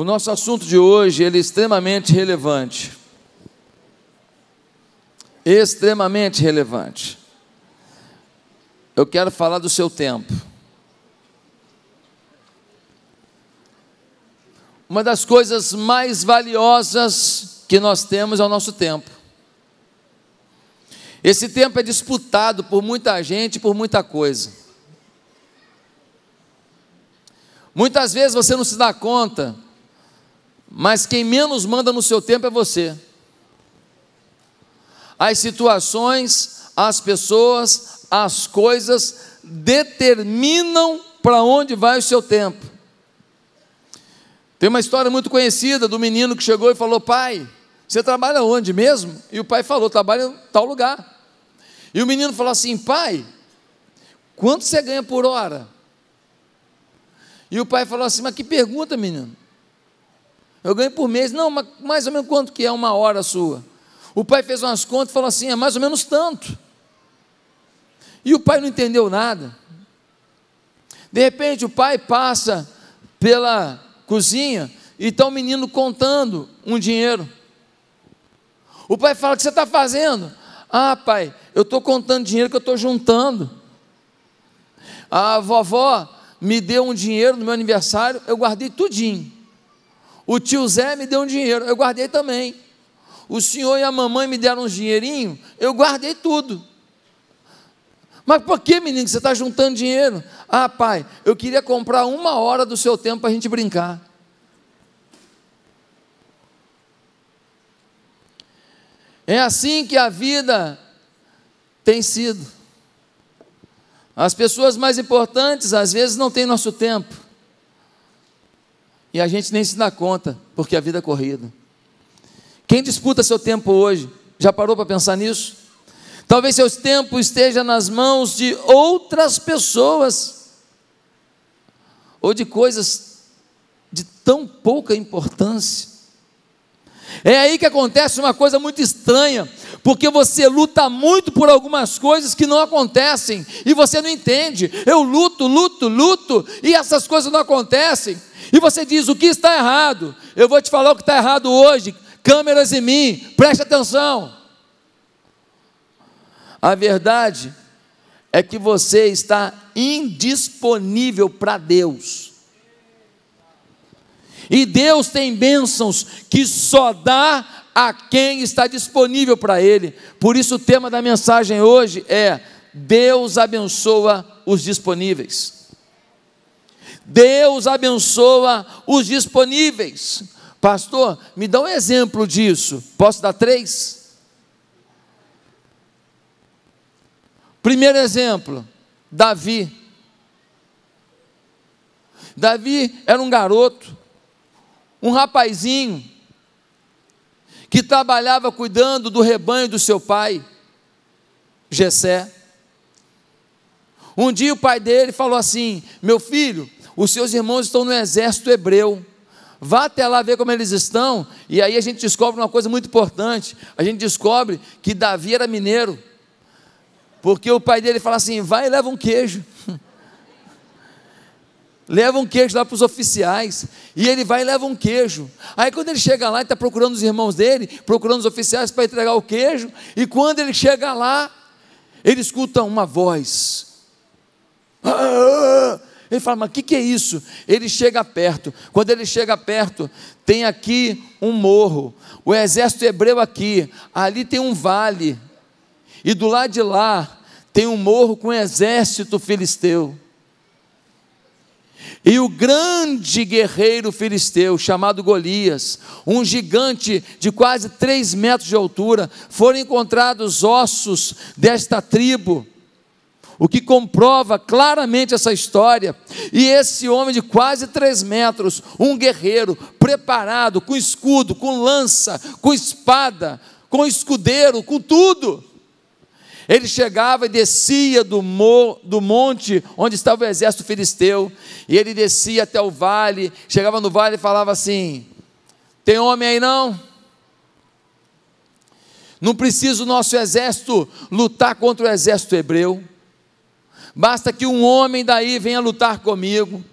O nosso assunto de hoje ele é extremamente relevante. Extremamente relevante. Eu quero falar do seu tempo. Uma das coisas mais valiosas que nós temos é o nosso tempo. Esse tempo é disputado por muita gente, por muita coisa. Muitas vezes você não se dá conta, mas quem menos manda no seu tempo é você. As situações, as pessoas, as coisas determinam para onde vai o seu tempo. Tem uma história muito conhecida do menino que chegou e falou: Pai, você trabalha onde mesmo? E o pai falou: Trabalha em tal lugar. E o menino falou assim: Pai, quanto você ganha por hora? E o pai falou assim: Mas que pergunta, menino? Eu ganho por mês. Não, mas mais ou menos quanto que é uma hora sua? O pai fez umas contas e falou assim: É mais ou menos tanto. E o pai não entendeu nada. De repente, o pai passa pela cozinha e está o menino contando um dinheiro. O pai fala: O que você está fazendo? Ah, pai, eu estou contando dinheiro que eu estou juntando. A vovó me deu um dinheiro no meu aniversário, eu guardei tudinho. O tio Zé me deu um dinheiro, eu guardei também. O senhor e a mamãe me deram um dinheirinho, eu guardei tudo. Mas por que, menino, você está juntando dinheiro? Ah, pai, eu queria comprar uma hora do seu tempo para a gente brincar. É assim que a vida tem sido. As pessoas mais importantes, às vezes, não têm nosso tempo. E a gente nem se dá conta, porque a vida é corrida. Quem disputa seu tempo hoje? Já parou para pensar nisso? Talvez seu tempo esteja nas mãos de outras pessoas, ou de coisas de tão pouca importância. É aí que acontece uma coisa muito estranha, porque você luta muito por algumas coisas que não acontecem e você não entende. Eu luto, luto, luto e essas coisas não acontecem. E você diz: o que está errado? Eu vou te falar o que está errado hoje. Câmeras em mim, preste atenção. A verdade é que você está indisponível para Deus. E Deus tem bênçãos que só dá a quem está disponível para Ele. Por isso, o tema da mensagem hoje é: Deus abençoa os disponíveis. Deus abençoa os disponíveis. Pastor, me dá um exemplo disso. Posso dar três? Primeiro exemplo, Davi. Davi era um garoto um rapazinho que trabalhava cuidando do rebanho do seu pai, Jessé. Um dia o pai dele falou assim: "Meu filho, os seus irmãos estão no exército hebreu. Vá até lá ver como eles estão". E aí a gente descobre uma coisa muito importante. A gente descobre que Davi era mineiro. Porque o pai dele fala assim: "Vai e leva um queijo". leva um queijo lá para os oficiais, e ele vai e leva um queijo. Aí quando ele chega lá, ele está procurando os irmãos dele, procurando os oficiais para entregar o queijo, e quando ele chega lá, ele escuta uma voz. Ele fala, mas o que, que é isso? Ele chega perto. Quando ele chega perto, tem aqui um morro. O exército hebreu aqui. Ali tem um vale. E do lado de lá tem um morro com um exército filisteu. E o grande guerreiro filisteu, chamado Golias, um gigante de quase três metros de altura, foram encontrados ossos desta tribo, o que comprova claramente essa história. E esse homem de quase três metros, um guerreiro, preparado, com escudo, com lança, com espada, com escudeiro, com tudo ele chegava e descia do, mo, do monte onde estava o exército filisteu, e ele descia até o vale, chegava no vale e falava assim: Tem homem aí não? Não precisa o nosso exército lutar contra o exército hebreu. Basta que um homem daí venha lutar comigo.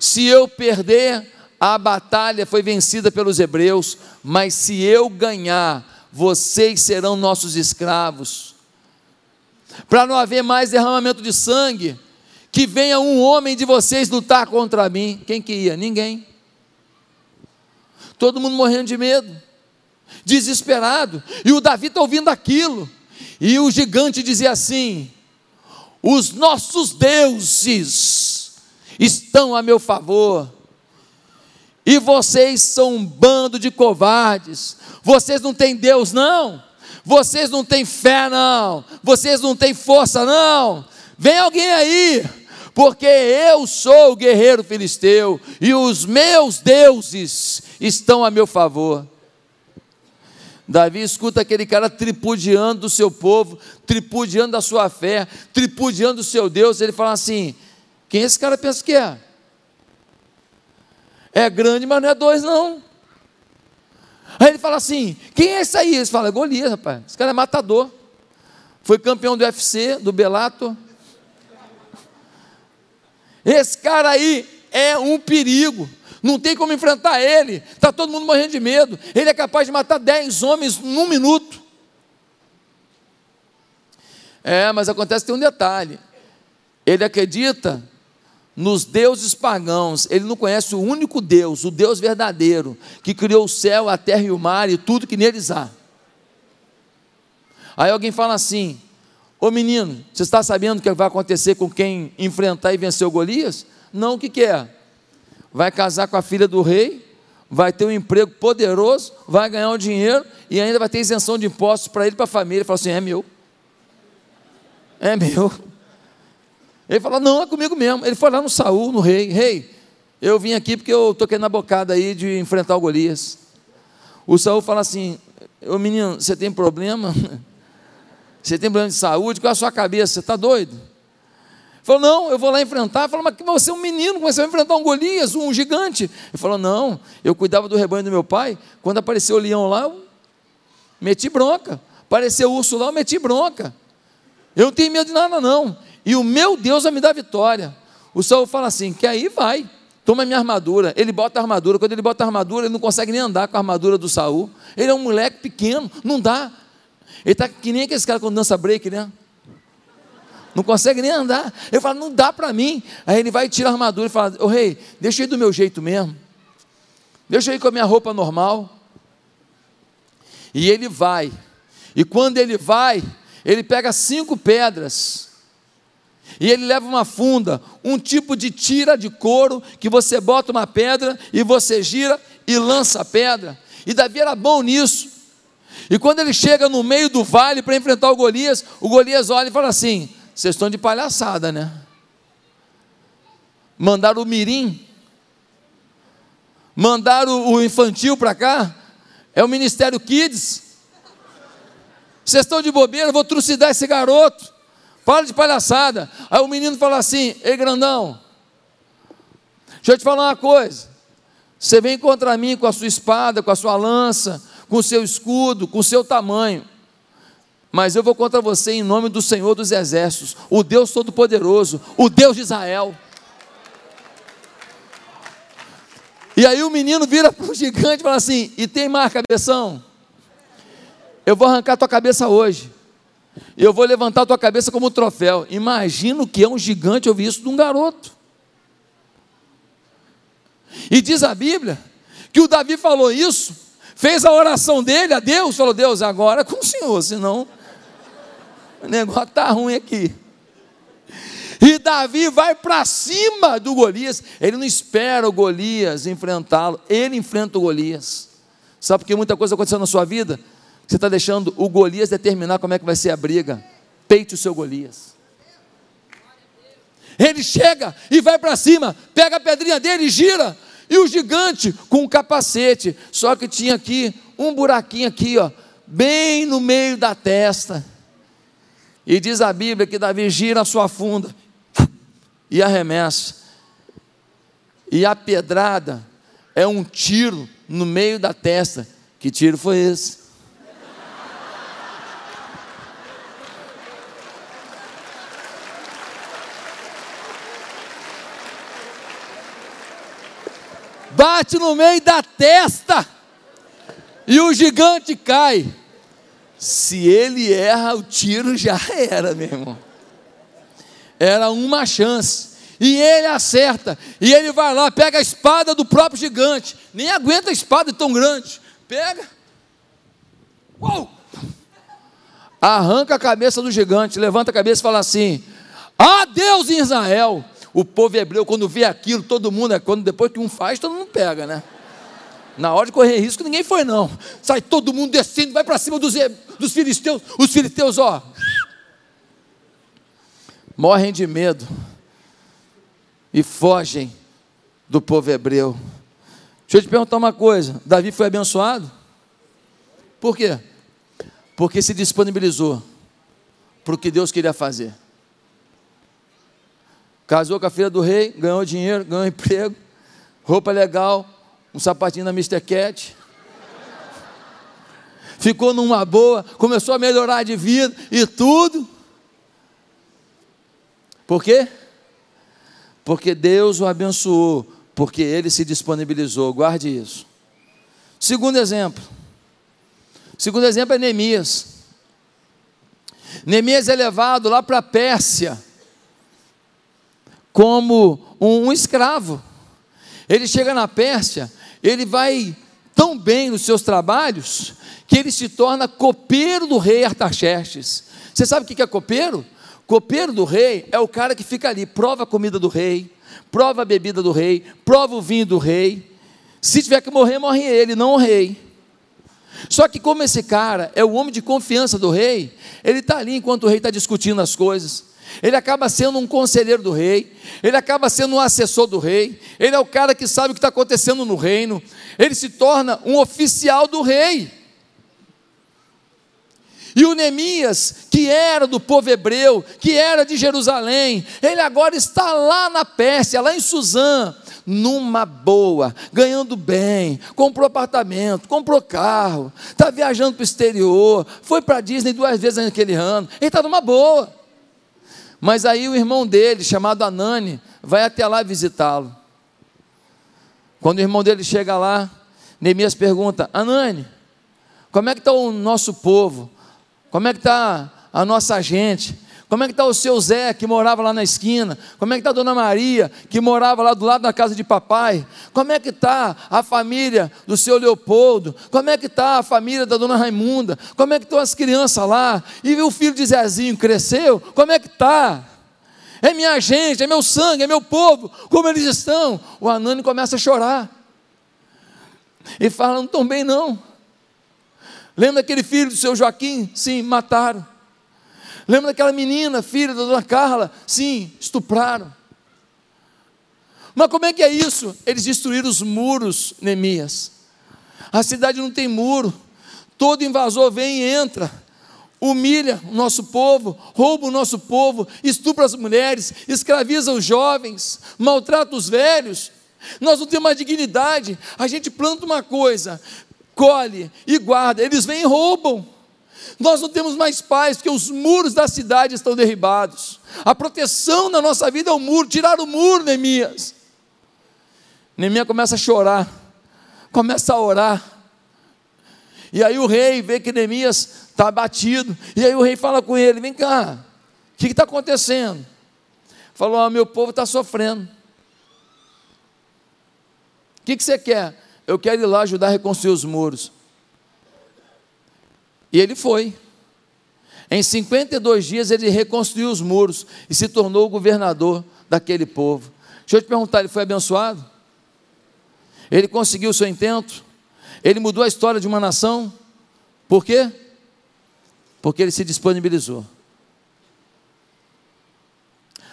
Se eu perder, a batalha foi vencida pelos hebreus, mas se eu ganhar, vocês serão nossos escravos. Para não haver mais derramamento de sangue, que venha um homem de vocês lutar contra mim. Quem que ia? Ninguém. Todo mundo morrendo de medo, desesperado. E o Davi está ouvindo aquilo. E o gigante dizia assim: Os nossos deuses estão a meu favor e vocês são um bando de covardes. Vocês não têm Deus, não. Vocês não têm fé, não. Vocês não têm força, não. Vem alguém aí, porque eu sou o guerreiro filisteu e os meus deuses estão a meu favor. Davi escuta aquele cara tripudiando o seu povo, tripudiando a sua fé, tripudiando o seu Deus. Ele fala assim: quem esse cara pensa que é? É grande, mas não é dois, não. Aí ele fala assim: quem é esse aí? Eles falam: é Golias, rapaz. Esse cara é matador. Foi campeão do UFC, do Belato. Esse cara aí é um perigo. Não tem como enfrentar ele. Está todo mundo morrendo de medo. Ele é capaz de matar dez homens num minuto. É, mas acontece que tem um detalhe. Ele acredita nos deuses pagãos, ele não conhece o único Deus, o Deus verdadeiro, que criou o céu, a terra e o mar e tudo que neles há. Aí alguém fala assim: Ô menino, você está sabendo o que vai acontecer com quem enfrentar e vencer o Golias? Não, o que, que é? Vai casar com a filha do rei, vai ter um emprego poderoso, vai ganhar um dinheiro e ainda vai ter isenção de impostos para ele e para a família. Ele fala assim: é meu. É meu. Ele falou: Não, é comigo mesmo. Ele foi lá no Saul, no rei: Rei, eu vim aqui porque eu toquei na bocada aí de enfrentar o Golias. O Saul fala assim: Ô menino, você tem problema? Você tem problema de saúde? Qual é a sua cabeça? Você está doido? Falou: Não, eu vou lá enfrentar. Falou: Mas você é um menino, você vai enfrentar um Golias, um gigante? Ele falou: Não, eu cuidava do rebanho do meu pai. Quando apareceu o leão lá, eu meti bronca. Apareceu o urso lá, eu meti bronca. Eu não tenho medo de nada, não e o meu Deus vai me dar vitória. O Saul fala assim: que aí vai, toma minha armadura. Ele bota a armadura, quando ele bota a armadura, ele não consegue nem andar com a armadura do Saul. Ele é um moleque pequeno, não dá. Ele está que nem aquele cara quando dança break, né? Não consegue nem andar. Ele fala, não dá para mim. Aí ele vai tirar a armadura e fala: Ô oh, rei, deixa eu ir do meu jeito mesmo. Deixa eu ir com a minha roupa normal. E ele vai. E quando ele vai, ele pega cinco pedras e ele leva uma funda, um tipo de tira de couro, que você bota uma pedra e você gira e lança a pedra. E Davi era bom nisso. E quando ele chega no meio do vale para enfrentar o Golias, o Golias olha e fala assim: Vocês estão de palhaçada, né? Mandaram o mirim, mandaram o infantil para cá, é o Ministério Kids. Vocês estão de bobeira, vou trucidar esse garoto. Para de palhaçada. Aí o menino fala assim: Ei, grandão, deixa eu te falar uma coisa. Você vem contra mim com a sua espada, com a sua lança, com o seu escudo, com o seu tamanho. Mas eu vou contra você em nome do Senhor dos Exércitos, o Deus Todo-Poderoso, o Deus de Israel. E aí o menino vira para o gigante e fala assim: E tem mais cabeção? Eu vou arrancar tua cabeça hoje. Eu vou levantar a tua cabeça como um troféu. Imagina o que é um gigante ouvir isso de um garoto. E diz a Bíblia que o Davi falou isso, fez a oração dele a Deus, falou: Deus, agora é com o Senhor, senão o negócio está ruim aqui. E Davi vai para cima do Golias. Ele não espera o Golias enfrentá-lo, ele enfrenta o Golias. Sabe por que muita coisa aconteceu na sua vida? Você está deixando o Golias determinar como é que vai ser a briga. Peite o seu Golias. Ele chega e vai para cima, pega a pedrinha dele e gira. E o gigante com um capacete, só que tinha aqui um buraquinho aqui, ó, bem no meio da testa. E diz a Bíblia que Davi gira a sua funda e arremessa. E a pedrada é um tiro no meio da testa. Que tiro foi esse? Bate no meio da testa e o gigante cai. Se ele erra, o tiro já era, meu irmão. Era uma chance. E ele acerta. E ele vai lá, pega a espada do próprio gigante. Nem aguenta a espada tão grande. Pega. Uou! Arranca a cabeça do gigante. Levanta a cabeça e fala assim: Deus em Israel. O povo hebreu, quando vê aquilo, todo mundo, é quando depois que um faz, todo mundo pega, né? Na hora de correr risco, ninguém foi, não. Sai todo mundo descendo, vai para cima dos, dos filisteus. Os filisteus, ó, morrem de medo e fogem do povo hebreu. Deixa eu te perguntar uma coisa: Davi foi abençoado? Por quê? Porque se disponibilizou para o que Deus queria fazer. Casou com a filha do rei, ganhou dinheiro, ganhou emprego, roupa legal, um sapatinho da Mr. Cat. Ficou numa boa, começou a melhorar de vida e tudo. Por quê? Porque Deus o abençoou, porque ele se disponibilizou. Guarde isso. Segundo exemplo. Segundo exemplo é Neemias. Neemias é levado lá para a Pérsia como um, um escravo. Ele chega na Pérsia ele vai tão bem nos seus trabalhos que ele se torna copeiro do rei Artaxerxes. Você sabe o que é copeiro? Copeiro do rei é o cara que fica ali, prova a comida do rei, prova a bebida do rei, prova o vinho do rei. Se tiver que morrer, morre ele, não o rei. Só que, como esse cara é o homem de confiança do rei, ele está ali enquanto o rei está discutindo as coisas ele acaba sendo um conselheiro do rei, ele acaba sendo um assessor do rei, ele é o cara que sabe o que está acontecendo no reino, ele se torna um oficial do rei. E o Neemias, que era do povo hebreu, que era de Jerusalém, ele agora está lá na Pérsia, lá em Suzã, numa boa, ganhando bem, comprou apartamento, comprou carro, está viajando para o exterior, foi para a Disney duas vezes naquele ano, ele está numa boa. Mas aí o irmão dele, chamado Anani, vai até lá visitá-lo. Quando o irmão dele chega lá, Neemias pergunta: Anani, como é que está o nosso povo? Como é que está a nossa gente? Como é que está o seu Zé, que morava lá na esquina? Como é que está a dona Maria, que morava lá do lado da casa de papai? Como é que está a família do seu Leopoldo? Como é que está a família da dona Raimunda? Como é que estão as crianças lá? E o filho de Zezinho cresceu? Como é que está? É minha gente, é meu sangue, é meu povo. Como eles estão? O Anani começa a chorar. E fala, não estão bem não. Lembra aquele filho do seu Joaquim? Sim, mataram. Lembra daquela menina, filha da dona Carla? Sim, estupraram. Mas como é que é isso? Eles destruíram os muros, Neemias. A cidade não tem muro. Todo invasor vem e entra. Humilha o nosso povo, rouba o nosso povo, estupra as mulheres, escraviza os jovens, maltrata os velhos. Nós não temos mais dignidade. A gente planta uma coisa, colhe e guarda. Eles vêm e roubam. Nós não temos mais paz, porque os muros da cidade estão derribados. A proteção na nossa vida é o muro, tirar o muro, Neemias. Neemias começa a chorar, começa a orar. E aí o rei vê que Neemias está abatido. E aí o rei fala com ele: Vem cá, o que está acontecendo? Falou: ah, Meu povo está sofrendo. O que, que você quer? Eu quero ir lá ajudar a reconstruir os muros. E ele foi. Em 52 dias ele reconstruiu os muros e se tornou o governador daquele povo. Deixa eu te perguntar, ele foi abençoado? Ele conseguiu o seu intento? Ele mudou a história de uma nação? Por quê? Porque ele se disponibilizou.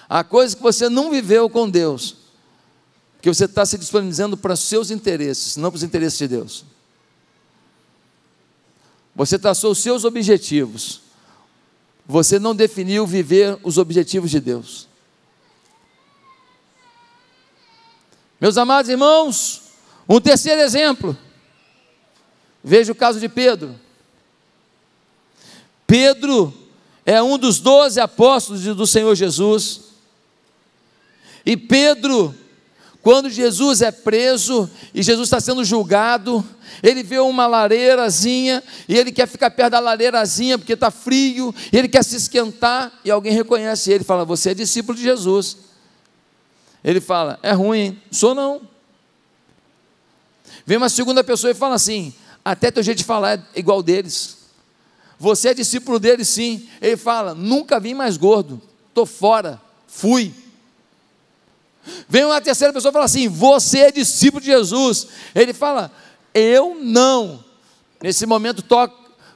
Há coisas que você não viveu com Deus, que você está se disponibilizando para os seus interesses, não para os interesses de Deus. Você traçou os seus objetivos. Você não definiu viver os objetivos de Deus. Meus amados irmãos, um terceiro exemplo. Veja o caso de Pedro. Pedro é um dos doze apóstolos do Senhor Jesus. E Pedro Quando Jesus é preso e Jesus está sendo julgado, ele vê uma lareirazinha e ele quer ficar perto da lareirazinha porque está frio, ele quer se esquentar e alguém reconhece ele e fala: Você é discípulo de Jesus. Ele fala: É ruim, hein? Sou não. Vem uma segunda pessoa e fala assim: Até teu jeito de falar é igual deles. Você é discípulo deles, sim. Ele fala: Nunca vim mais gordo, estou fora, fui. Vem uma terceira pessoa e fala assim: Você é discípulo de Jesus. Ele fala: Eu não. Nesse momento toca,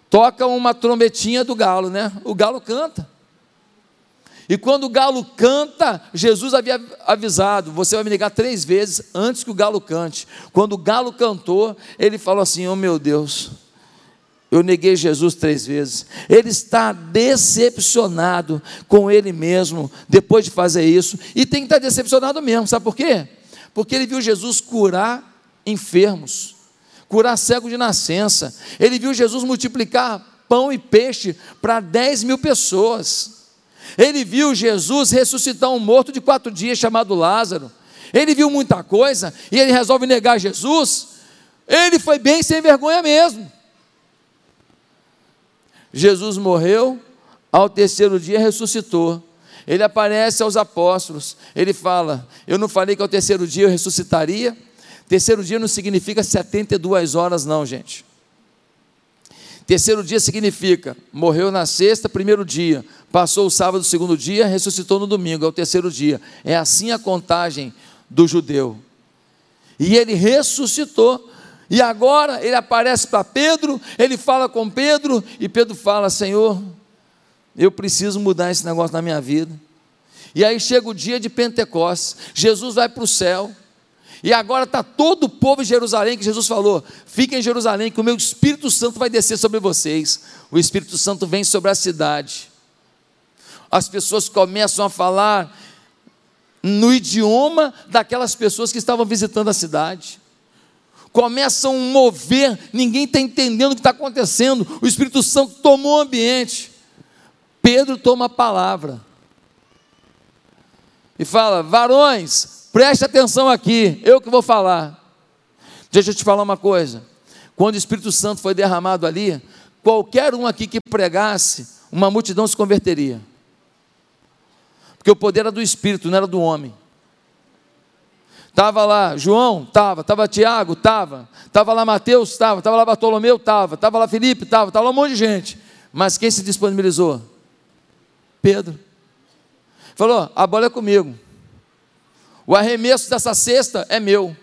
toca uma trombetinha do galo, né? O galo canta. E quando o galo canta, Jesus havia avisado: Você vai me ligar três vezes antes que o galo cante. Quando o galo cantou, ele falou assim: Oh meu Deus eu neguei Jesus três vezes. Ele está decepcionado com ele mesmo depois de fazer isso. E tem que estar decepcionado mesmo. Sabe por quê? Porque ele viu Jesus curar enfermos, curar cego de nascença. Ele viu Jesus multiplicar pão e peixe para 10 mil pessoas. Ele viu Jesus ressuscitar um morto de quatro dias chamado Lázaro. Ele viu muita coisa e ele resolve negar Jesus. Ele foi bem sem vergonha mesmo. Jesus morreu, ao terceiro dia ressuscitou. Ele aparece aos apóstolos, ele fala: Eu não falei que ao terceiro dia eu ressuscitaria? Terceiro dia não significa 72 horas, não, gente. Terceiro dia significa morreu na sexta, primeiro dia, passou o sábado, segundo dia, ressuscitou no domingo, é o terceiro dia. É assim a contagem do judeu. E ele ressuscitou. E agora ele aparece para Pedro, ele fala com Pedro, e Pedro fala: Senhor, eu preciso mudar esse negócio na minha vida. E aí chega o dia de Pentecostes, Jesus vai para o céu, e agora está todo o povo de Jerusalém, que Jesus falou: fiquem em Jerusalém, que o meu Espírito Santo vai descer sobre vocês. O Espírito Santo vem sobre a cidade. As pessoas começam a falar no idioma daquelas pessoas que estavam visitando a cidade começam a mover, ninguém está entendendo o que está acontecendo, o Espírito Santo tomou o ambiente. Pedro toma a palavra e fala: varões, preste atenção aqui, eu que vou falar. Deixa eu te falar uma coisa: quando o Espírito Santo foi derramado ali, qualquer um aqui que pregasse, uma multidão se converteria, porque o poder era do Espírito, não era do homem. Estava lá João? Estava. Estava Tiago? Estava. Estava lá Mateus? Estava. Estava lá Bartolomeu? Estava. Estava lá Felipe? Estava. Estava lá um monte de gente. Mas quem se disponibilizou? Pedro. Falou: a bola é comigo. O arremesso dessa cesta é meu.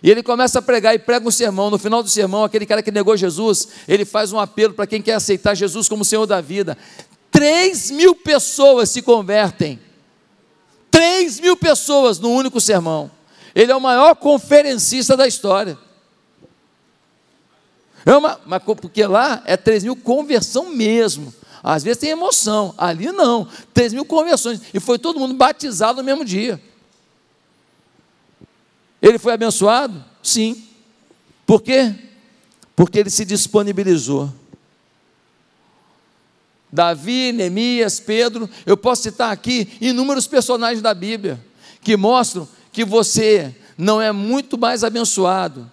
E ele começa a pregar e prega um sermão. No final do sermão, aquele cara que negou Jesus, ele faz um apelo para quem quer aceitar Jesus como Senhor da vida. Três mil pessoas se convertem 3 mil pessoas no único sermão. Ele é o maior conferencista da história. É uma, mas porque lá é 3 mil conversão mesmo. Às vezes tem emoção, ali não. 3 mil conversões. E foi todo mundo batizado no mesmo dia. Ele foi abençoado? Sim. Por quê? Porque ele se disponibilizou. Davi, Neemias, Pedro, eu posso citar aqui inúmeros personagens da Bíblia que mostram que você não é muito mais abençoado,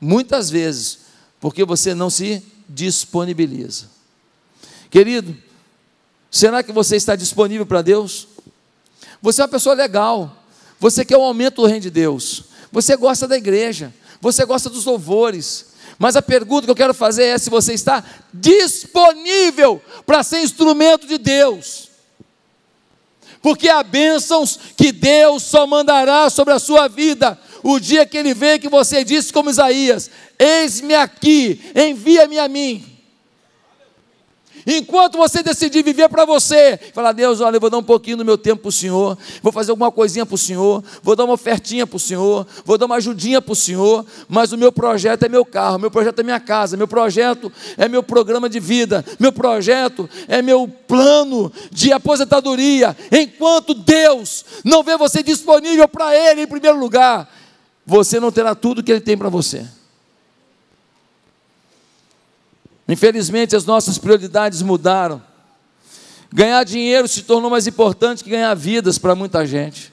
muitas vezes, porque você não se disponibiliza. Querido, será que você está disponível para Deus? Você é uma pessoa legal, você quer o aumento do reino de Deus, você gosta da igreja, você gosta dos louvores, mas a pergunta que eu quero fazer é se você está disponível para ser instrumento de Deus. Porque há bênçãos que Deus só mandará sobre a sua vida o dia que Ele vê que você disse como Isaías: Eis-me aqui, envia-me a mim. Enquanto você decidir viver para você, falar, Deus, olha, eu vou dar um pouquinho do meu tempo para o Senhor, vou fazer alguma coisinha para o Senhor, vou dar uma ofertinha para o Senhor, vou dar uma ajudinha para o Senhor, mas o meu projeto é meu carro, meu projeto é minha casa, meu projeto é meu programa de vida, meu projeto é meu plano de aposentadoria. Enquanto Deus não vê você disponível para Ele em primeiro lugar, você não terá tudo que Ele tem para você. Infelizmente, as nossas prioridades mudaram. Ganhar dinheiro se tornou mais importante que ganhar vidas para muita gente.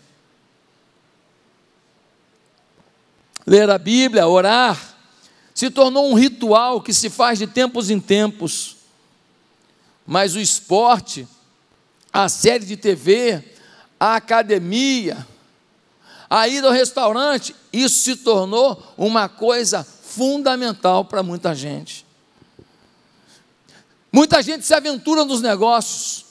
ler a Bíblia, orar, se tornou um ritual que se faz de tempos em tempos. Mas o esporte, a série de TV, a academia, a ida ao restaurante, isso se tornou uma coisa fundamental para muita gente. Muita gente se aventura nos negócios,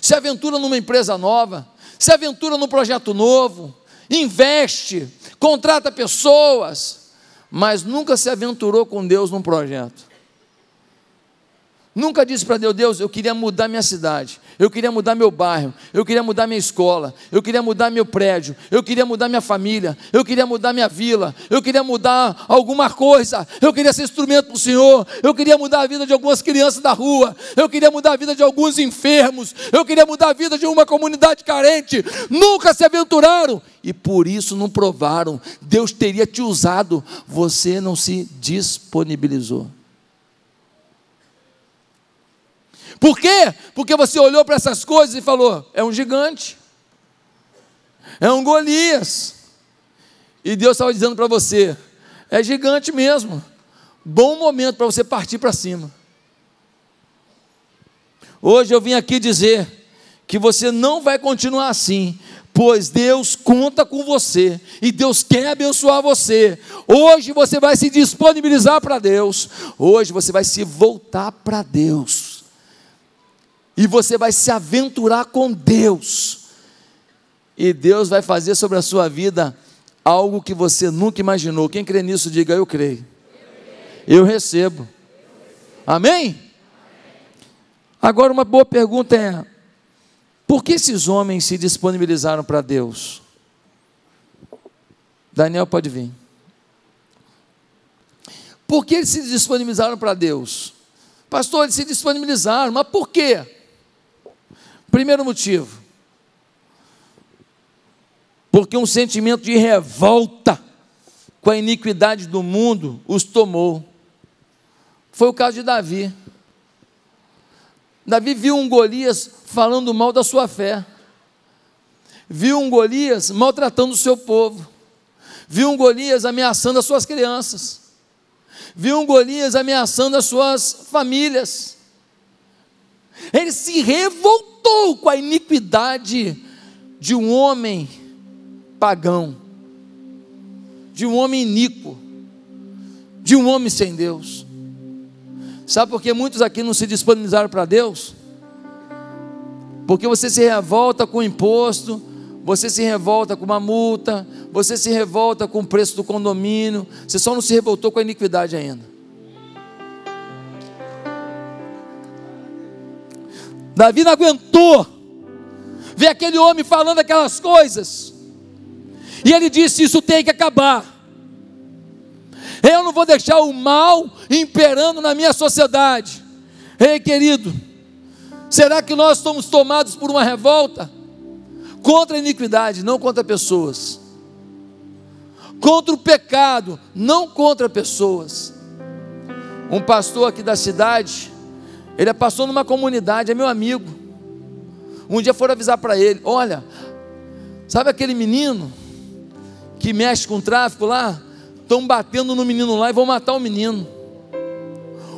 se aventura numa empresa nova, se aventura num projeto novo, investe, contrata pessoas, mas nunca se aventurou com Deus num projeto. Nunca disse para Deus, Deus, eu queria mudar minha cidade, eu queria mudar meu bairro, eu queria mudar minha escola, eu queria mudar meu prédio, eu queria mudar minha família, eu queria mudar minha vila, eu queria mudar alguma coisa, eu queria ser instrumento para o Senhor, eu queria mudar a vida de algumas crianças da rua, eu queria mudar a vida de alguns enfermos, eu queria mudar a vida de uma comunidade carente. Nunca se aventuraram e por isso não provaram. Deus teria te usado, você não se disponibilizou. Por quê? Porque você olhou para essas coisas e falou: é um gigante, é um Golias. E Deus estava dizendo para você: é gigante mesmo. Bom momento para você partir para cima. Hoje eu vim aqui dizer que você não vai continuar assim, pois Deus conta com você e Deus quer abençoar você. Hoje você vai se disponibilizar para Deus, hoje você vai se voltar para Deus e você vai se aventurar com Deus, e Deus vai fazer sobre a sua vida algo que você nunca imaginou. Quem crê nisso, diga: Eu creio. Eu recebo. Amém? Agora, uma boa pergunta é: por que esses homens se disponibilizaram para Deus? Daniel pode vir. Por que eles se disponibilizaram para Deus? Pastor, eles se disponibilizaram, mas por quê? Primeiro motivo, porque um sentimento de revolta com a iniquidade do mundo os tomou. Foi o caso de Davi. Davi viu um Golias falando mal da sua fé, viu um Golias maltratando o seu povo, viu um Golias ameaçando as suas crianças, viu um Golias ameaçando as suas famílias. Ele se revoltou com a iniquidade de um homem pagão, de um homem iníquo, de um homem sem Deus. Sabe por que muitos aqui não se disponibilizaram para Deus? Porque você se revolta com o imposto, você se revolta com uma multa, você se revolta com o preço do condomínio, você só não se revoltou com a iniquidade ainda. Davi não aguentou ver aquele homem falando aquelas coisas. E ele disse: Isso tem que acabar. Eu não vou deixar o mal imperando na minha sociedade. Ei, querido, será que nós estamos tomados por uma revolta? Contra a iniquidade, não contra pessoas. Contra o pecado, não contra pessoas. Um pastor aqui da cidade, ele passou numa comunidade, é meu amigo. Um dia foram avisar para ele: Olha, sabe aquele menino que mexe com o tráfico lá? Estão batendo no menino lá e vão matar o menino.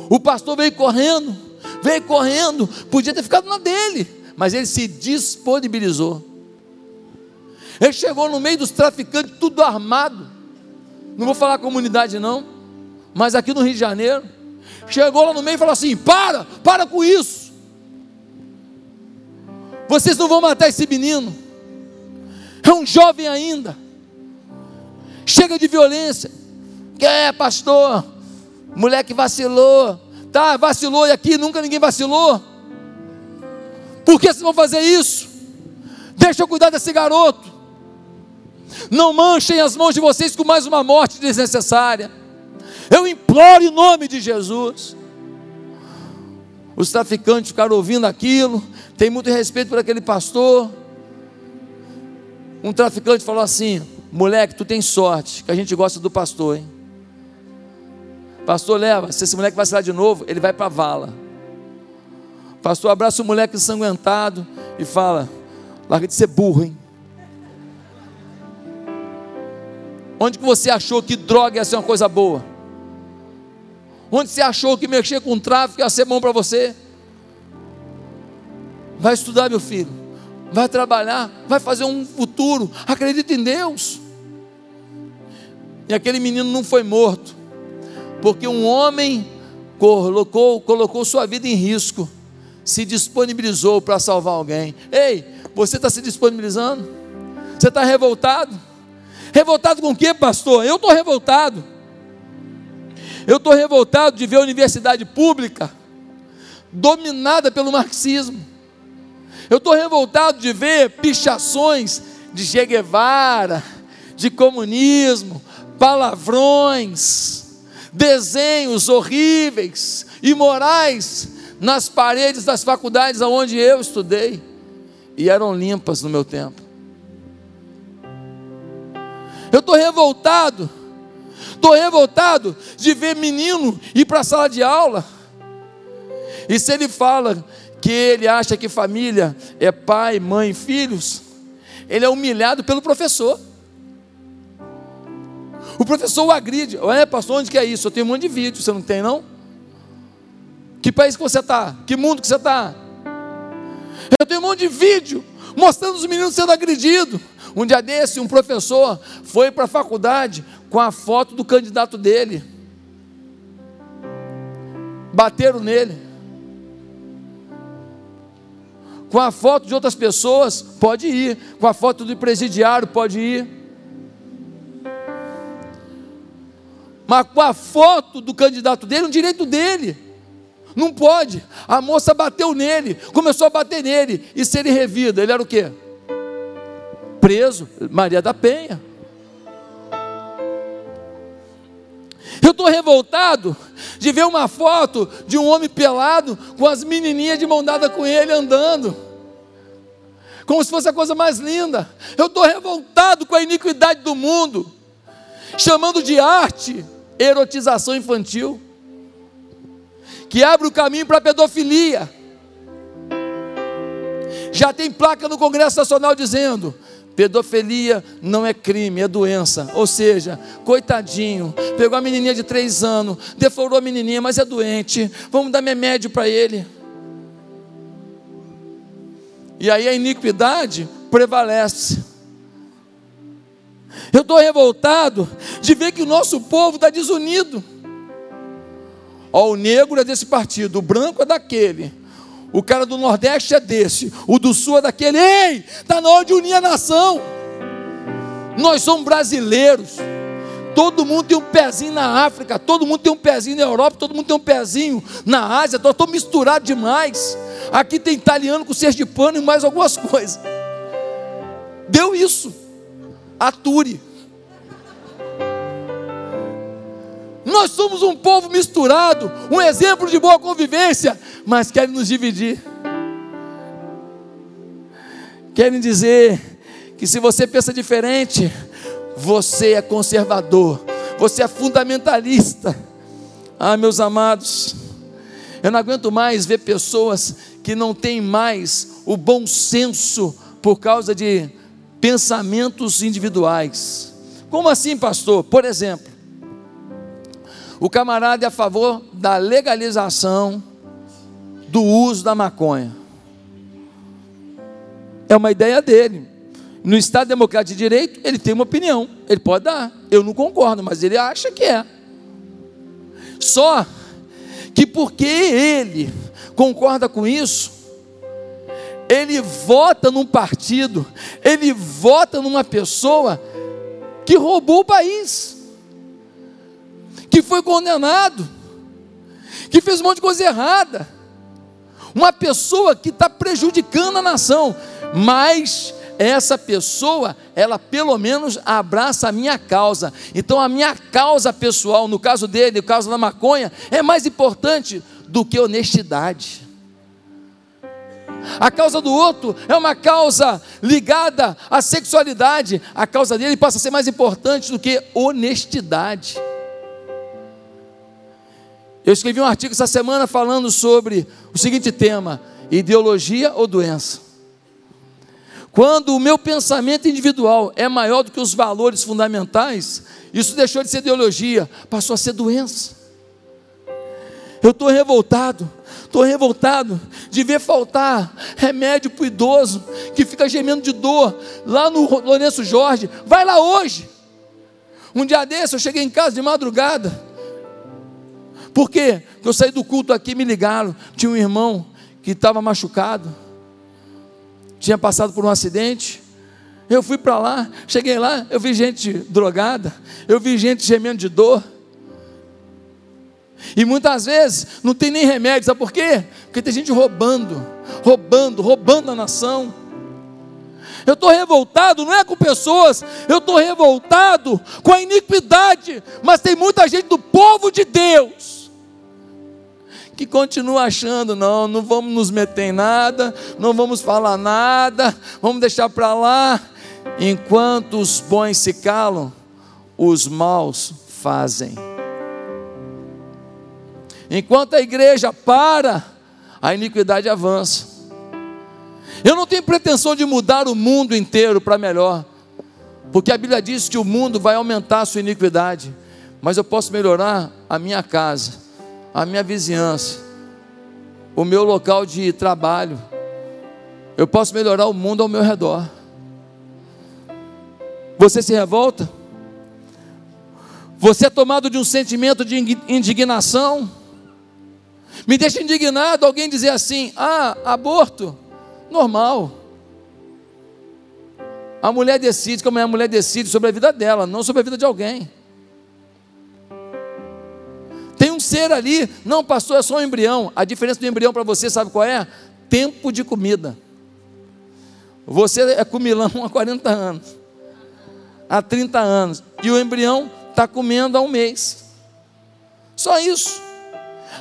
O pastor veio correndo, veio correndo, podia ter ficado na dele, mas ele se disponibilizou. Ele chegou no meio dos traficantes, tudo armado. Não vou falar comunidade, não, mas aqui no Rio de Janeiro chegou lá no meio e falou assim: Para, para com isso. Vocês não vão matar esse menino. É um jovem ainda. Chega de violência. É, pastor? Moleque vacilou. Tá, vacilou e aqui nunca ninguém vacilou. Por que vocês vão fazer isso? Deixa eu cuidar desse garoto. Não manchem as mãos de vocês com mais uma morte desnecessária. Eu imploro em nome de Jesus. Os traficantes ficaram ouvindo aquilo, tem muito respeito por aquele pastor. Um traficante falou assim: moleque, tu tem sorte, que a gente gosta do pastor, hein? Pastor, leva, se esse moleque vacilar de novo, ele vai para a vala. Pastor abraça o moleque ensanguentado e fala: larga de ser burro, hein? Onde que você achou que droga ia ser uma coisa boa? Onde você achou que mexer com tráfico ia ser bom para você? Vai estudar, meu filho. Vai trabalhar, vai fazer um futuro. Acredita em Deus. E aquele menino não foi morto, porque um homem colocou, colocou sua vida em risco, se disponibilizou para salvar alguém. Ei, você está se disponibilizando? Você está revoltado? Revoltado com o que, pastor? Eu estou revoltado. Eu estou revoltado de ver a universidade pública dominada pelo marxismo. Eu estou revoltado de ver pichações de Che Guevara, de comunismo, palavrões, desenhos horríveis, imorais nas paredes das faculdades onde eu estudei e eram limpas no meu tempo. Eu estou revoltado, estou revoltado de ver menino ir para a sala de aula. E se ele fala que ele acha que família é pai, mãe, filhos, ele é humilhado pelo professor. O professor o agride. Olha, pastor, onde que é isso? Eu tenho um monte de vídeo, você não tem, não? Que país que você está? Que mundo que você está? Eu tenho um monte de vídeo mostrando os meninos sendo agredidos. Um dia desse, um professor foi para a faculdade com a foto do candidato dele. Bateram nele. Com a foto de outras pessoas, pode ir. Com a foto do presidiário, pode ir. Mas com a foto do candidato dele, um direito dele. Não pode. A moça bateu nele, começou a bater nele. E se ele revida, ele era o quê? Preso, Maria da Penha. Eu estou revoltado de ver uma foto de um homem pelado com as menininhas de mão dada com ele andando, como se fosse a coisa mais linda. Eu estou revoltado com a iniquidade do mundo, chamando de arte erotização infantil, que abre o caminho para a pedofilia. Já tem placa no Congresso Nacional dizendo: pedofilia não é crime, é doença. Ou seja, coitadinho, pegou a menininha de três anos, deflorou a menininha, mas é doente, vamos dar remédio para ele. E aí a iniquidade prevalece. Eu estou revoltado de ver que o nosso povo está desunido. Ó, o negro é desse partido, o branco é daquele, o cara do Nordeste é desse, o do Sul é daquele. Ei, está na hora de unir a nação. Nós somos brasileiros. Todo mundo tem um pezinho na África, todo mundo tem um pezinho na Europa, todo mundo tem um pezinho na Ásia. Estou misturado demais. Aqui tem italiano com sergipano e mais algumas coisas. Deu isso. Ature. Nós somos um povo misturado, um exemplo de boa convivência, mas querem nos dividir. Querem dizer que se você pensa diferente, você é conservador, você é fundamentalista. Ah, meus amados, eu não aguento mais ver pessoas que não têm mais o bom senso por causa de pensamentos individuais. Como assim, pastor? Por exemplo, o camarada é a favor da legalização do uso da maconha. É uma ideia dele. No Estado Democrático de Direito, ele tem uma opinião. Ele pode dar. Eu não concordo, mas ele acha que é. Só que porque ele concorda com isso, ele vota num partido, ele vota numa pessoa que roubou o país que foi condenado, que fez um monte de coisa errada, uma pessoa que está prejudicando a nação, mas essa pessoa, ela pelo menos abraça a minha causa. Então a minha causa pessoal, no caso dele, no caso da maconha, é mais importante do que honestidade. A causa do outro é uma causa ligada à sexualidade. A causa dele passa a ser mais importante do que honestidade. Eu escrevi um artigo essa semana falando sobre o seguinte tema: ideologia ou doença. Quando o meu pensamento individual é maior do que os valores fundamentais, isso deixou de ser ideologia, passou a ser doença. Eu estou revoltado, estou revoltado de ver faltar remédio para o idoso que fica gemendo de dor lá no Lourenço Jorge. Vai lá hoje. Um dia desse eu cheguei em casa de madrugada. Por quê? Porque eu saí do culto aqui me ligaram. Tinha um irmão que estava machucado, tinha passado por um acidente. Eu fui para lá, cheguei lá, eu vi gente drogada, eu vi gente gemendo de dor. E muitas vezes não tem nem remédio, sabe por quê? Porque tem gente roubando, roubando, roubando a nação. Eu estou revoltado, não é com pessoas, eu estou revoltado com a iniquidade, mas tem muita gente do povo de Deus que continua achando, não, não vamos nos meter em nada, não vamos falar nada, vamos deixar para lá. Enquanto os bons se calam, os maus fazem. Enquanto a igreja para, a iniquidade avança. Eu não tenho pretensão de mudar o mundo inteiro para melhor, porque a Bíblia diz que o mundo vai aumentar a sua iniquidade, mas eu posso melhorar a minha casa, a minha vizinhança, o meu local de trabalho, eu posso melhorar o mundo ao meu redor. Você se revolta? Você é tomado de um sentimento de indignação? Me deixa indignado alguém dizer assim: ah, aborto, normal. A mulher decide, como é a mulher decide sobre a vida dela, não sobre a vida de alguém. Ser ali, não, pastor, é só um embrião. A diferença do embrião para você, sabe qual é? Tempo de comida. Você é comilão há 40 anos, há 30 anos, e o embrião está comendo há um mês. Só isso.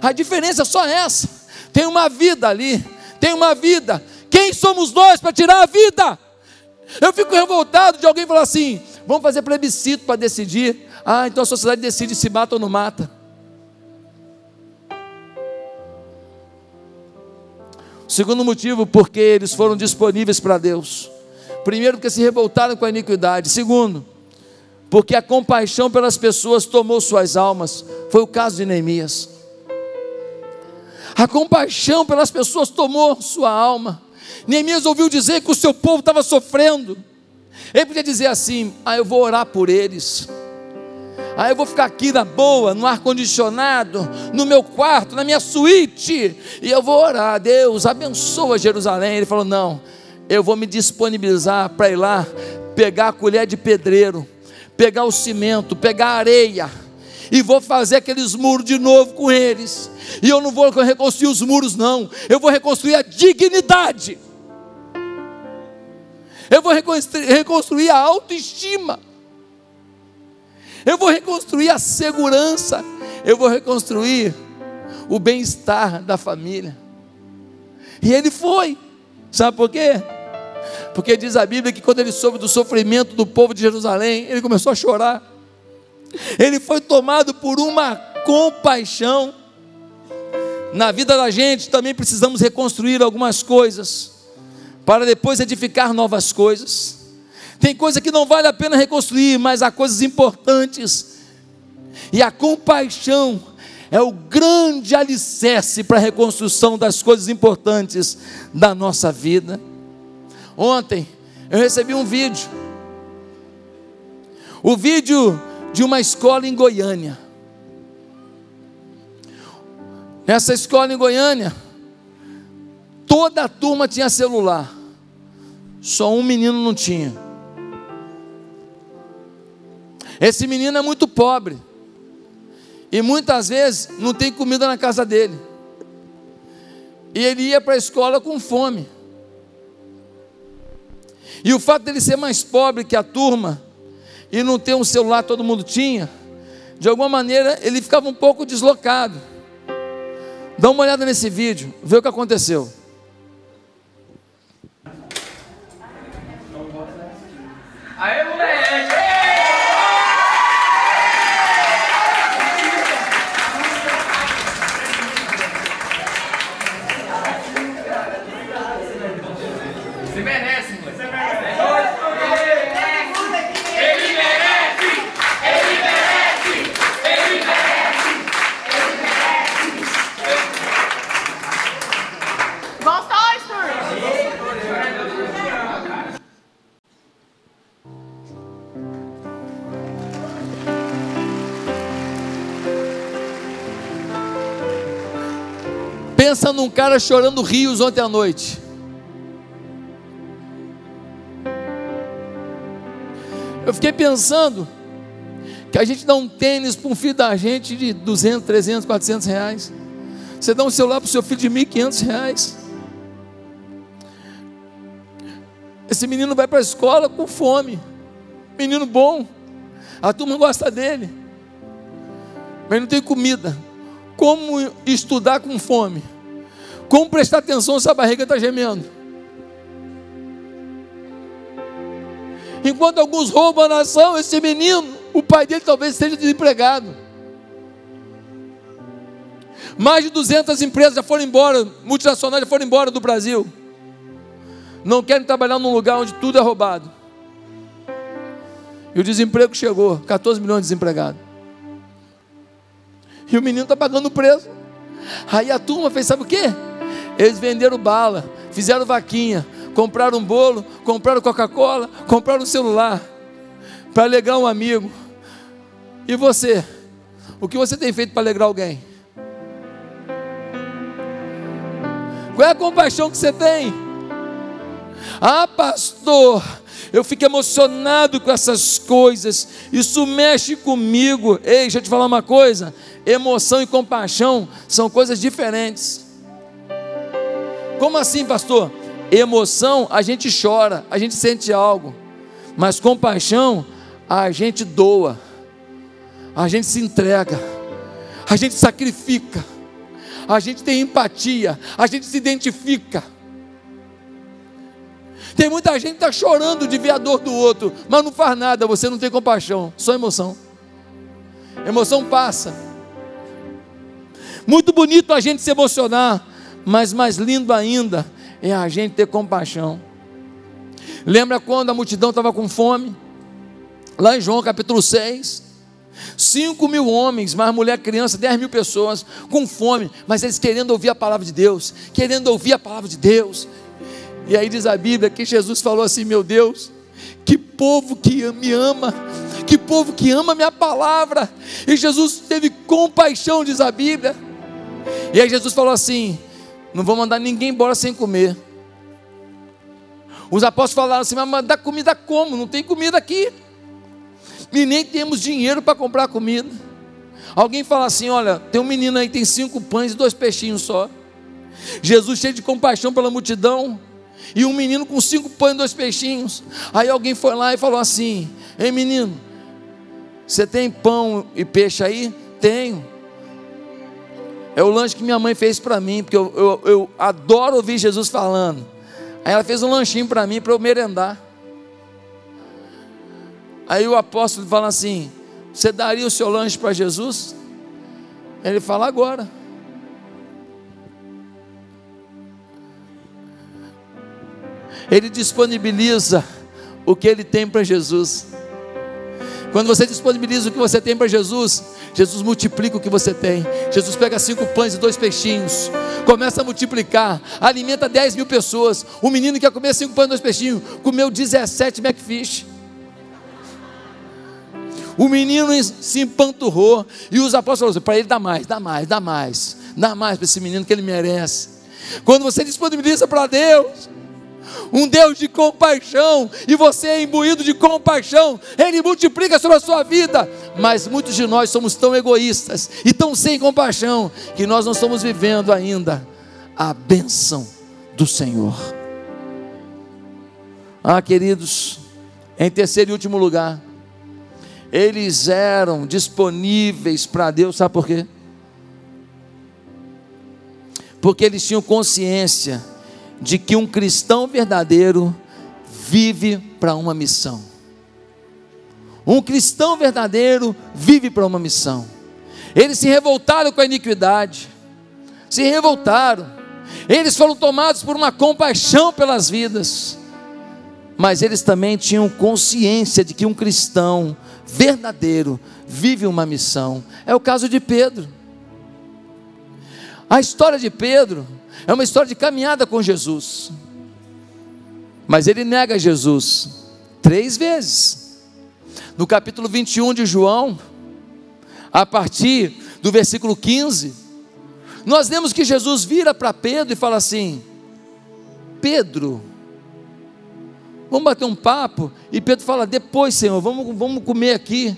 A diferença é só essa. Tem uma vida ali, tem uma vida. Quem somos nós para tirar a vida? Eu fico revoltado de alguém falar assim: vamos fazer plebiscito para decidir. Ah, então a sociedade decide se mata ou não mata. Segundo motivo, porque eles foram disponíveis para Deus. Primeiro, porque se revoltaram com a iniquidade. Segundo, porque a compaixão pelas pessoas tomou suas almas. Foi o caso de Neemias. A compaixão pelas pessoas tomou sua alma. Neemias ouviu dizer que o seu povo estava sofrendo. Ele podia dizer assim: Ah, eu vou orar por eles. Ah, eu vou ficar aqui na boa, no ar-condicionado, no meu quarto, na minha suíte, e eu vou orar. Deus abençoa Jerusalém. Ele falou: Não, eu vou me disponibilizar para ir lá, pegar a colher de pedreiro, pegar o cimento, pegar a areia e vou fazer aqueles muros de novo com eles. E eu não vou reconstruir os muros, não. Eu vou reconstruir a dignidade. Eu vou reconstruir a autoestima. Eu vou reconstruir a segurança. Eu vou reconstruir o bem-estar da família. E ele foi. Sabe por quê? Porque diz a Bíblia que quando ele soube do sofrimento do povo de Jerusalém, ele começou a chorar ele foi tomado por uma compaixão. Na vida da gente também precisamos reconstruir algumas coisas, para depois edificar novas coisas. Tem coisa que não vale a pena reconstruir, mas há coisas importantes. E a compaixão é o grande alicerce para a reconstrução das coisas importantes da nossa vida. Ontem eu recebi um vídeo. O vídeo de uma escola em Goiânia. Nessa escola em Goiânia, toda a turma tinha celular, só um menino não tinha. Esse menino é muito pobre, e muitas vezes não tem comida na casa dele, e ele ia para a escola com fome. E o fato dele ser mais pobre que a turma, e não ter um celular todo mundo tinha, de alguma maneira ele ficava um pouco deslocado. Dá uma olhada nesse vídeo, vê o que aconteceu. Pensa num cara chorando rios ontem à noite. Eu fiquei pensando que a gente dá um tênis para um filho da gente de 200, 300, 400 reais. Você dá um celular para o seu filho de 1.500 reais. Esse menino vai para a escola com fome. Menino bom. A turma gosta dele. Mas não tem comida. Como estudar com fome? Como prestar atenção se a barriga está gemendo? Enquanto alguns roubam a nação, esse menino, o pai dele talvez esteja desempregado. Mais de 200 empresas já foram embora, multinacionais já foram embora do Brasil. Não querem trabalhar num lugar onde tudo é roubado. E o desemprego chegou, 14 milhões de desempregados. E o menino está pagando preço. Aí a turma fez, sabe o quê? Eles venderam bala, fizeram vaquinha, compraram um bolo, compraram Coca-Cola, compraram um celular para alegrar um amigo. E você? O que você tem feito para alegrar alguém? Qual é a compaixão que você tem? Ah, pastor, eu fico emocionado com essas coisas, isso mexe comigo. Ei, deixa eu te falar uma coisa: emoção e compaixão são coisas diferentes. Como assim, pastor? Emoção, a gente chora, a gente sente algo, mas compaixão, a gente doa, a gente se entrega, a gente sacrifica, a gente tem empatia, a gente se identifica. Tem muita gente que está chorando de ver a dor do outro, mas não faz nada, você não tem compaixão, só emoção. Emoção passa. Muito bonito a gente se emocionar, mas mais lindo ainda é a gente ter compaixão. Lembra quando a multidão estava com fome? Lá em João capítulo 6. 5 mil homens, mais mulher, criança, 10 mil pessoas com fome, mas eles querendo ouvir a palavra de Deus, querendo ouvir a palavra de Deus, e aí diz a Bíblia que Jesus falou assim: Meu Deus, que povo que me ama, que povo que ama minha palavra. E Jesus teve compaixão, diz a Bíblia. E aí Jesus falou assim: Não vou mandar ninguém embora sem comer. Os apóstolos falaram assim: Mas mandar comida como? Não tem comida aqui. E nem temos dinheiro para comprar comida. Alguém fala assim: Olha, tem um menino aí tem cinco pães e dois peixinhos só. Jesus, cheio de compaixão pela multidão, e um menino com cinco pães e dois peixinhos. Aí alguém foi lá e falou assim: Ei menino, você tem pão e peixe aí? Tenho. É o lanche que minha mãe fez para mim, porque eu, eu, eu, adoro ouvir Jesus falando. Aí ela fez um lanchinho para mim, para eu merendar. Aí o apóstolo fala assim: Você daria o seu lanche para Jesus? Ele fala agora. Ele disponibiliza o que ele tem para Jesus. Quando você disponibiliza o que você tem para Jesus, Jesus multiplica o que você tem. Jesus pega cinco pães e dois peixinhos, começa a multiplicar, alimenta 10 mil pessoas. O menino que ia comer cinco pães e dois peixinhos, comeu 17 McFish. O menino se empanturrou e os apóstolos falaram: para ele dá mais, dá mais, dá mais, dá mais para esse menino que ele merece. Quando você disponibiliza para Deus, um Deus de compaixão, e você é imbuído de compaixão, Ele multiplica sobre a sua vida. Mas muitos de nós somos tão egoístas e tão sem compaixão, que nós não estamos vivendo ainda a bênção do Senhor. Ah, queridos, em terceiro e último lugar, eles eram disponíveis para Deus, sabe por quê? Porque eles tinham consciência de que um cristão verdadeiro vive para uma missão. Um cristão verdadeiro vive para uma missão. Eles se revoltaram com a iniquidade, se revoltaram. Eles foram tomados por uma compaixão pelas vidas, mas eles também tinham consciência de que um cristão verdadeiro vive uma missão. É o caso de Pedro. A história de Pedro é uma história de caminhada com Jesus. Mas ele nega Jesus três vezes. No capítulo 21 de João, a partir do versículo 15, Nós lemos que Jesus vira para Pedro e fala assim: Pedro, vamos bater um papo? E Pedro fala: Depois, Senhor, vamos, vamos comer aqui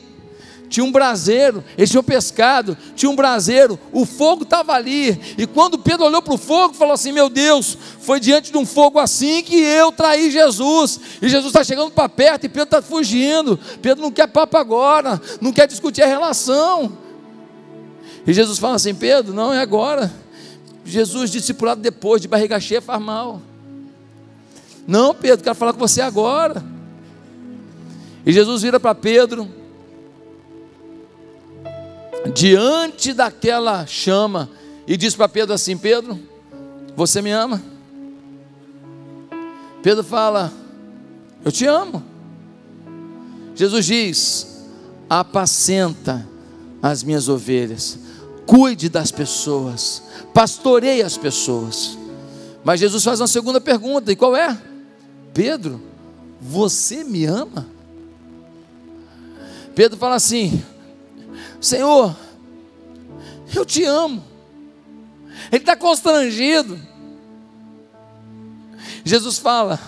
tinha um braseiro, eles tinham pescado, tinha um braseiro, o fogo estava ali, e quando Pedro olhou para o fogo, falou assim: Meu Deus, foi diante de um fogo assim que eu traí Jesus, e Jesus está chegando para perto, e Pedro está fugindo, Pedro não quer papo agora, não quer discutir a relação, e Jesus fala assim: Pedro, não é agora, Jesus discipulado depois, de barriga cheia faz mal, não Pedro, quero falar com você agora, e Jesus vira para Pedro, diante daquela chama e diz para Pedro assim: Pedro, você me ama? Pedro fala: Eu te amo. Jesus diz: Apacenta as minhas ovelhas, cuide das pessoas, pastoreie as pessoas. Mas Jesus faz uma segunda pergunta: E qual é? Pedro, você me ama? Pedro fala assim: Senhor, eu te amo. Ele está constrangido. Jesus fala: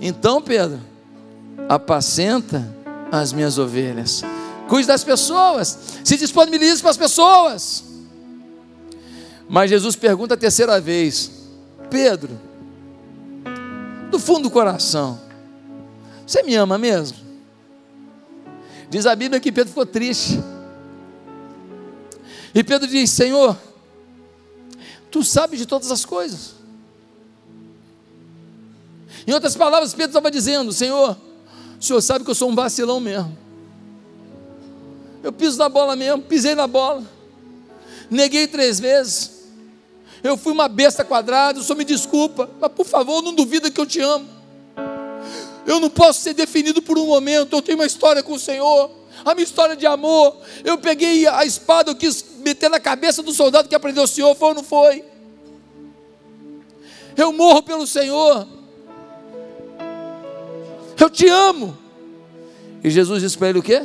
Então, Pedro, apacenta as minhas ovelhas, cuide das pessoas, se disponibilize para as pessoas. Mas Jesus pergunta a terceira vez: Pedro, do fundo do coração, você me ama mesmo? Diz a Bíblia que Pedro ficou triste. E Pedro diz: Senhor, tu sabes de todas as coisas. Em outras palavras, Pedro estava dizendo: Senhor, o Senhor sabe que eu sou um vacilão mesmo. Eu piso na bola mesmo, pisei na bola, neguei três vezes. Eu fui uma besta quadrada, o Senhor me desculpa, mas por favor, não duvida que eu te amo. Eu não posso ser definido por um momento, eu tenho uma história com o Senhor a minha história de amor. Eu peguei a espada, eu quis meter na cabeça do soldado que aprendeu o Senhor, foi ou não foi? Eu morro pelo Senhor. Eu te amo. E Jesus disse para ele o quê?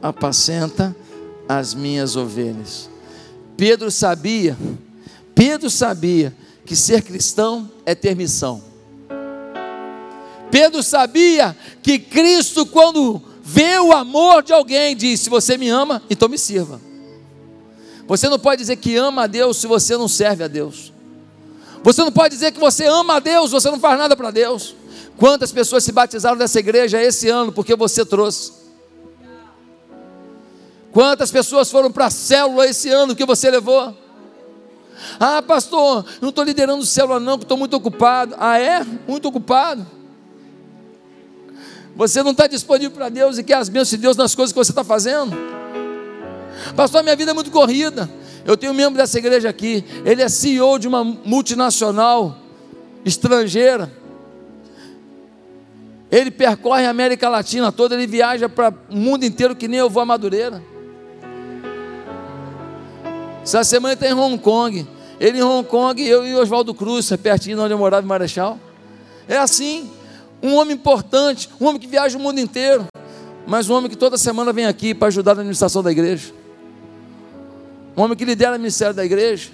Apacenta as minhas ovelhas. Pedro sabia, Pedro sabia que ser cristão é ter missão. Pedro sabia que Cristo, quando vê o amor de alguém, diz: Se você me ama, então me sirva. Você não pode dizer que ama a Deus se você não serve a Deus. Você não pode dizer que você ama a Deus, se você não faz nada para Deus. Quantas pessoas se batizaram nessa igreja esse ano porque você trouxe? Quantas pessoas foram para a célula esse ano que você levou? Ah, pastor, não estou liderando célula, não, que estou muito ocupado. Ah, é? Muito ocupado. Você não está disponível para Deus e quer as bênçãos de Deus nas coisas que você está fazendo? Pastor, minha vida é muito corrida. Eu tenho um membro dessa igreja aqui. Ele é CEO de uma multinacional estrangeira. Ele percorre a América Latina toda, ele viaja para o mundo inteiro que nem eu vou a Madureira. Essa semana ele está em Hong Kong. Ele em Hong Kong, eu e Oswaldo Cruz, pertinho de onde eu morava em Marechal. É assim um homem importante, um homem que viaja o mundo inteiro, mas um homem que toda semana vem aqui para ajudar na administração da igreja, um homem que lidera o ministério da igreja.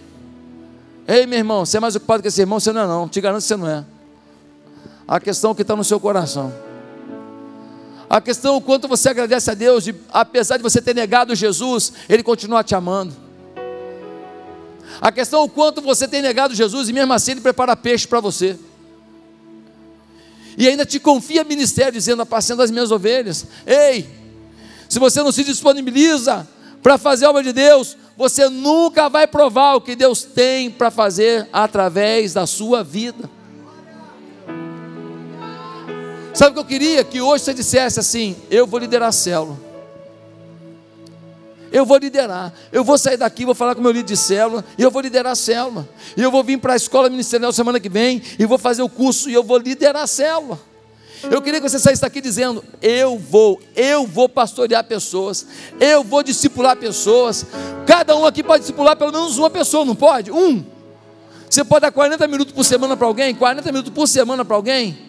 Ei, meu irmão, você é mais ocupado que esse irmão? Você não é, não, te garanto que você não é. A questão que está no seu coração. A questão o quanto você agradece a Deus, de, apesar de você ter negado Jesus, Ele continua te amando. A questão o quanto você tem negado Jesus e mesmo assim Ele prepara peixe para você e ainda te confia ministério, dizendo: apacendo as minhas ovelhas. Ei, se você não se disponibiliza para fazer a obra de Deus, você nunca vai provar o que Deus tem para fazer através da sua vida. Sabe o que eu queria? Que hoje você dissesse assim: Eu vou liderar a célula. Eu vou liderar. Eu vou sair daqui, vou falar com meu líder de célula, e eu vou liderar a célula. E eu vou vir para a escola ministerial semana que vem, e vou fazer o curso, e eu vou liderar a célula. Eu queria que você saísse daqui dizendo: Eu vou, eu vou pastorear pessoas, eu vou discipular pessoas. Cada um aqui pode discipular pelo menos uma pessoa, não pode? Um. Você pode dar 40 minutos por semana para alguém? 40 minutos por semana para alguém?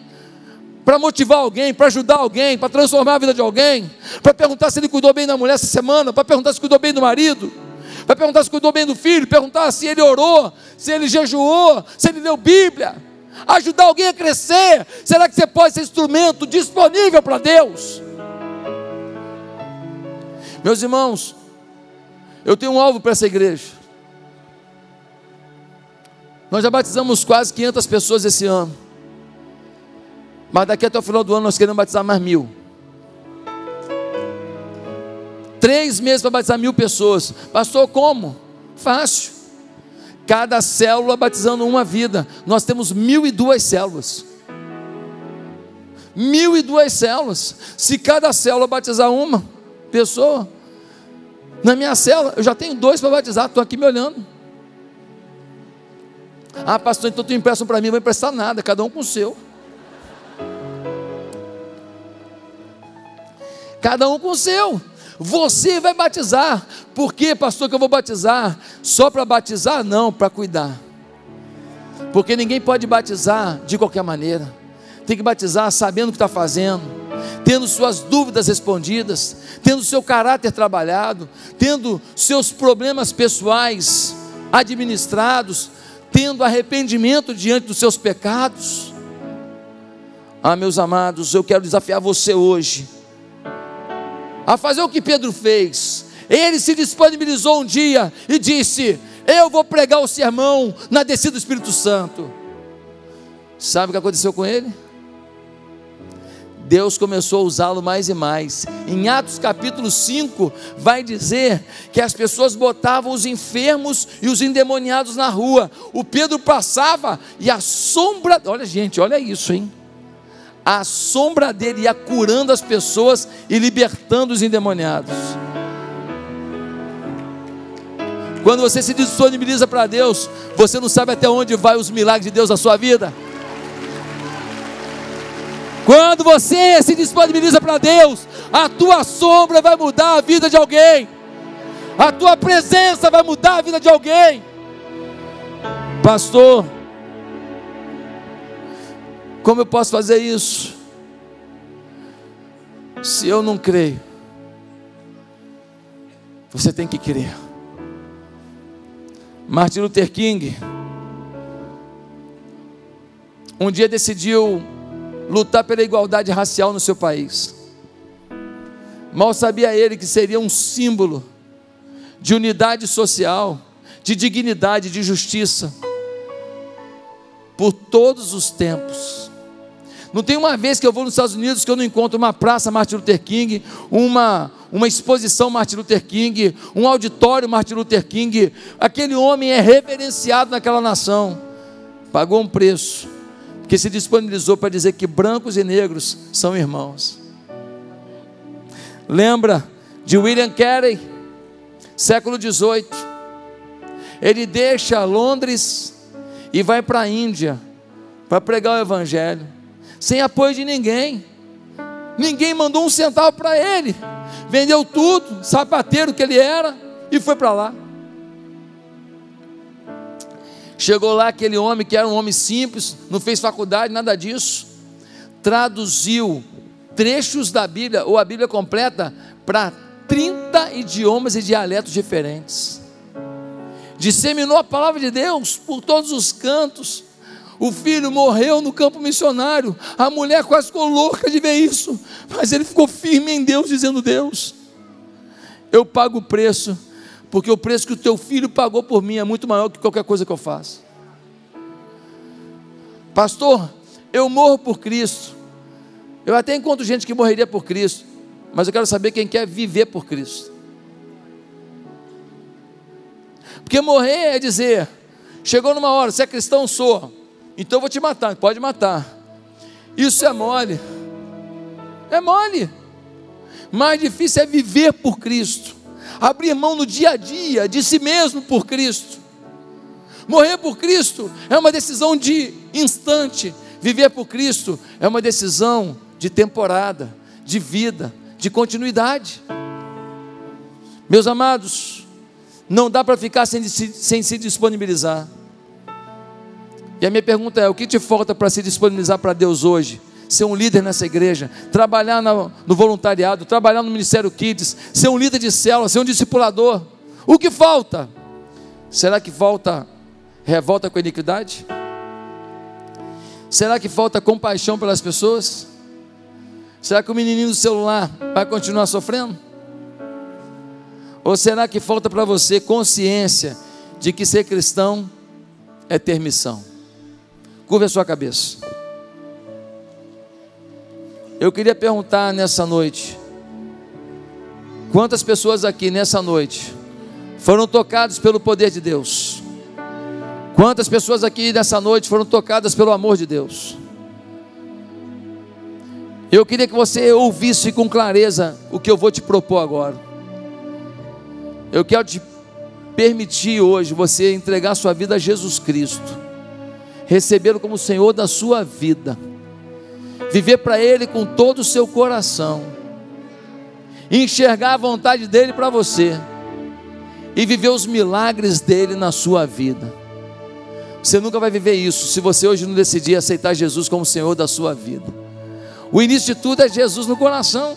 para motivar alguém, para ajudar alguém, para transformar a vida de alguém, para perguntar se ele cuidou bem da mulher essa semana, para perguntar se cuidou bem do marido. vai perguntar se cuidou bem do filho, perguntar se ele orou, se ele jejuou, se ele leu Bíblia, ajudar alguém a crescer. Será que você pode ser instrumento disponível para Deus? Meus irmãos, eu tenho um alvo para essa igreja. Nós já batizamos quase 500 pessoas esse ano. Mas daqui até o final do ano nós queremos batizar mais mil. Três meses para batizar mil pessoas. Pastor, como? Fácil. Cada célula batizando uma vida. Nós temos mil e duas células. Mil e duas células. Se cada célula batizar uma pessoa, na minha célula, eu já tenho dois para batizar, estão aqui me olhando. Ah, pastor, então tu empresta para mim, não vai emprestar nada, cada um com o seu. Cada um com o seu. Você vai batizar. Por que, pastor, que eu vou batizar? Só para batizar? Não, para cuidar. Porque ninguém pode batizar de qualquer maneira. Tem que batizar sabendo o que está fazendo, tendo suas dúvidas respondidas, tendo seu caráter trabalhado, tendo seus problemas pessoais administrados, tendo arrependimento diante dos seus pecados. Ah, meus amados, eu quero desafiar você hoje a fazer o que Pedro fez. Ele se disponibilizou um dia e disse: Eu vou pregar o sermão na descida do Espírito Santo. Sabe o que aconteceu com ele? Deus começou a usá-lo mais e mais. Em Atos capítulo 5, vai dizer que as pessoas botavam os enfermos e os endemoniados na rua. O Pedro passava e a sombra, olha gente, olha isso, hein? A sombra dele ia curando as pessoas e libertando os endemoniados. Quando você se disponibiliza para Deus, você não sabe até onde vai os milagres de Deus na sua vida. Quando você se disponibiliza para Deus, a tua sombra vai mudar a vida de alguém. A tua presença vai mudar a vida de alguém. Pastor, como eu posso fazer isso? Se eu não creio, você tem que crer. Martin Luther King um dia decidiu lutar pela igualdade racial no seu país. Mal sabia ele que seria um símbolo de unidade social, de dignidade, de justiça, por todos os tempos. Não tem uma vez que eu vou nos Estados Unidos que eu não encontro uma praça Martin Luther King, uma, uma exposição Martin Luther King, um auditório Martin Luther King. Aquele homem é reverenciado naquela nação. Pagou um preço, porque se disponibilizou para dizer que brancos e negros são irmãos. Lembra de William Carey, século XVIII. Ele deixa Londres e vai para a Índia para pregar o Evangelho sem apoio de ninguém. Ninguém mandou um centavo para ele. Vendeu tudo, sapateiro que ele era, e foi para lá. Chegou lá aquele homem que era um homem simples, não fez faculdade, nada disso. Traduziu trechos da Bíblia, ou a Bíblia completa, para 30 idiomas e dialetos diferentes. Disseminou a palavra de Deus por todos os cantos o filho morreu no campo missionário. A mulher quase ficou louca de ver isso. Mas ele ficou firme em Deus, dizendo: Deus, eu pago o preço, porque o preço que o teu filho pagou por mim é muito maior que qualquer coisa que eu faço. Pastor, eu morro por Cristo. Eu até encontro gente que morreria por Cristo, mas eu quero saber quem quer viver por Cristo. Porque morrer é dizer, chegou numa hora, se é cristão, sou. Então eu vou te matar, pode matar. Isso é mole. É mole. Mais difícil é viver por Cristo. Abrir mão no dia a dia de si mesmo por Cristo. Morrer por Cristo é uma decisão de instante. Viver por Cristo é uma decisão de temporada, de vida, de continuidade. Meus amados, não dá para ficar sem, sem se disponibilizar. E a minha pergunta é: o que te falta para se disponibilizar para Deus hoje? Ser um líder nessa igreja, trabalhar no, voluntariado, trabalhar no Ministério Kids, ser um líder de célula, ser um discipulador. O que falta? Será que falta revolta com a iniquidade? Será que falta compaixão pelas pessoas? Será que o menininho do celular vai continuar sofrendo? Ou será que falta para você consciência de que ser cristão é ter missão? Curva a sua cabeça. Eu queria perguntar nessa noite: quantas pessoas aqui nessa noite foram tocadas pelo poder de Deus? Quantas pessoas aqui nessa noite foram tocadas pelo amor de Deus? Eu queria que você ouvisse com clareza o que eu vou te propor agora. Eu quero te permitir hoje você entregar sua vida a Jesus Cristo, recebê-lo como Senhor da sua vida, viver para Ele com todo o seu coração, enxergar a vontade dEle para você e viver os milagres dEle na sua vida. Você nunca vai viver isso se você hoje não decidir aceitar Jesus como Senhor da sua vida. O início de tudo é Jesus no coração.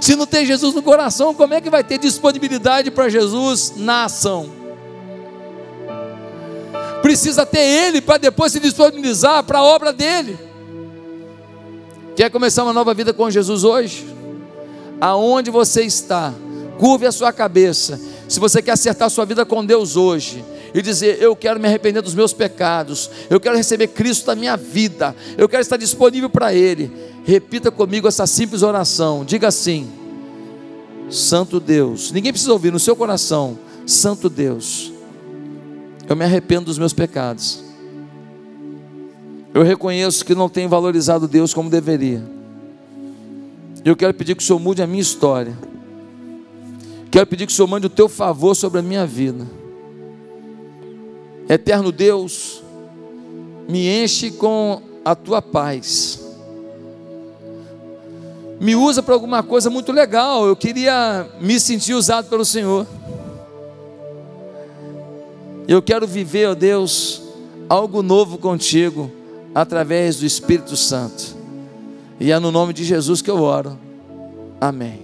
Se não tem Jesus no coração, como é que vai ter disponibilidade para Jesus na ação? Precisa ter Ele para depois se disponibilizar para a obra dele. Quer começar uma nova vida com Jesus hoje? Aonde você está, curve a sua cabeça. Se você quer acertar a sua vida com Deus hoje, e dizer: Eu quero me arrepender dos meus pecados, eu quero receber Cristo na minha vida, eu quero estar disponível para Ele. Repita comigo essa simples oração. Diga assim: Santo Deus. Ninguém precisa ouvir no seu coração. Santo Deus. Eu me arrependo dos meus pecados. Eu reconheço que não tenho valorizado Deus como deveria. Eu quero pedir que o Senhor mude a minha história. Quero pedir que o Senhor mande o teu favor sobre a minha vida. Eterno Deus, me enche com a tua paz me usa para alguma coisa muito legal. Eu queria me sentir usado pelo Senhor. Eu quero viver, ó Deus, algo novo contigo através do Espírito Santo. E é no nome de Jesus que eu oro. Amém.